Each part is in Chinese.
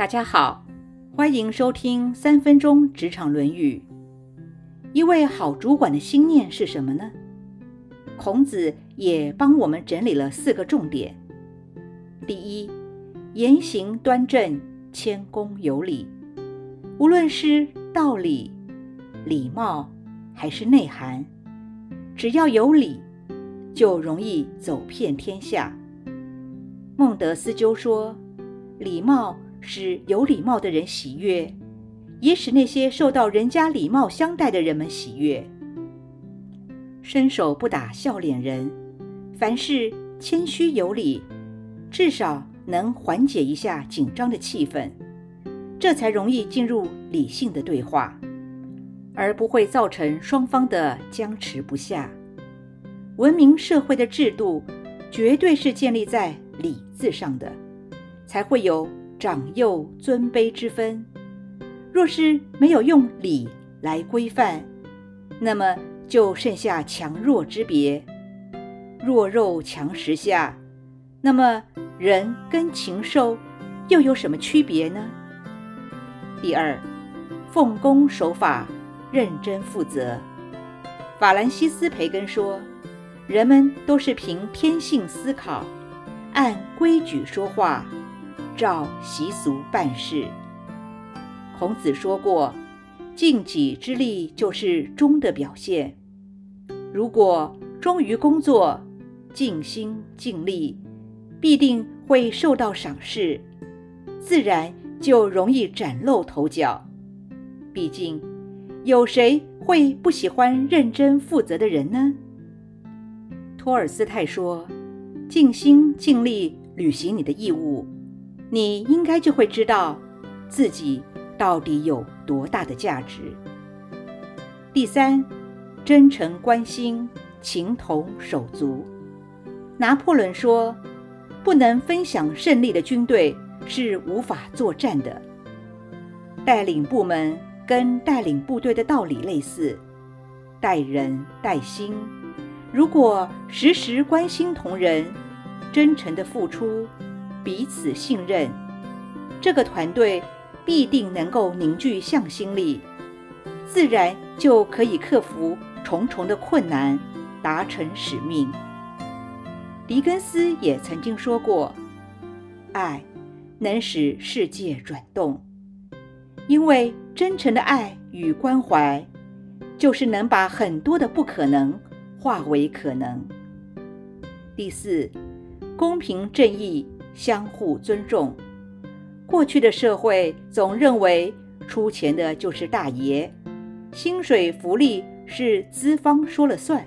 大家好，欢迎收听三分钟职场论语。一位好主管的心念是什么呢？孔子也帮我们整理了四个重点。第一，言行端正，谦恭有礼。无论是道理、礼貌还是内涵，只要有礼，就容易走遍天下。孟德斯鸠说：“礼貌使有礼貌的人喜悦，也使那些受到人家礼貌相待的人们喜悦。伸手不打笑脸人，凡事谦虚有礼，至少能缓解一下紧张的气氛。”这才容易进入理性的对话，而不会造成双方的僵持不下。文明社会的制度绝对是建立在礼字上的，才会有长幼尊卑之分。若是没有用礼来规范，那么就剩下强弱之别。弱肉强食下，那么人跟禽兽又有什么区别呢？第二，奉公守法，认真负责。法兰西斯·培根说：“人们都是凭天性思考，按规矩说话，照习俗办事。”孔子说过：“尽己之力就是忠的表现。如果忠于工作，尽心尽力，必定会受到赏识，自然。”就容易崭露头角。毕竟，有谁会不喜欢认真负责的人呢？托尔斯泰说：“尽心尽力履行你的义务，你应该就会知道自己到底有多大的价值。”第三，真诚关心，情同手足。拿破仑说：“不能分享胜利的军队。”是无法作战的。带领部门跟带领部队的道理类似，待人待心。如果时时关心同仁，真诚的付出，彼此信任，这个团队必定能够凝聚向心力，自然就可以克服重重的困难，达成使命。狄更斯也曾经说过：“爱。”能使世界转动，因为真诚的爱与关怀，就是能把很多的不可能化为可能。第四，公平正义，相互尊重。过去的社会总认为出钱的就是大爷，薪水福利是资方说了算。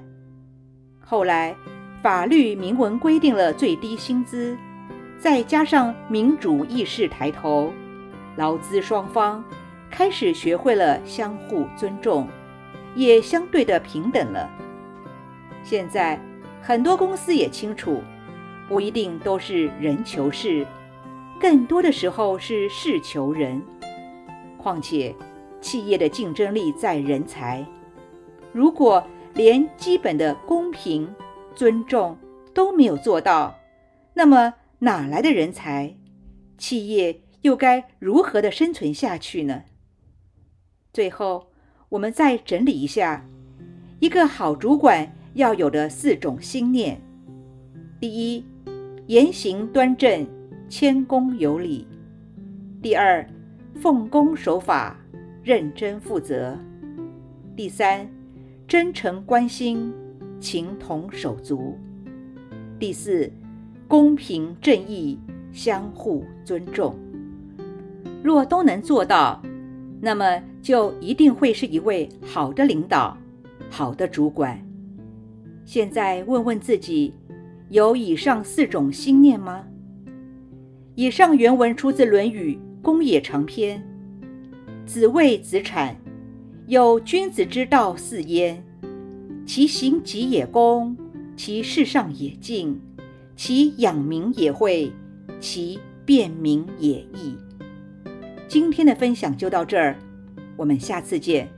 后来法律明文规定了最低薪资。再加上民主意识抬头，劳资双方开始学会了相互尊重，也相对的平等了。现在很多公司也清楚，不一定都是人求事，更多的时候是事求人。况且企业的竞争力在人才，如果连基本的公平、尊重都没有做到，那么。哪来的人才？企业又该如何的生存下去呢？最后，我们再整理一下，一个好主管要有的四种心念：第一，言行端正，谦恭有礼；第二，奉公守法，认真负责；第三，真诚关心，情同手足；第四。公平正义，相互尊重。若都能做到，那么就一定会是一位好的领导，好的主管。现在问问自己，有以上四种心念吗？以上原文出自《论语·公冶长篇》。子谓子产：“有君子之道四焉，其行己也公，其事上也敬。”其养民也会，其便民也易。今天的分享就到这儿，我们下次见。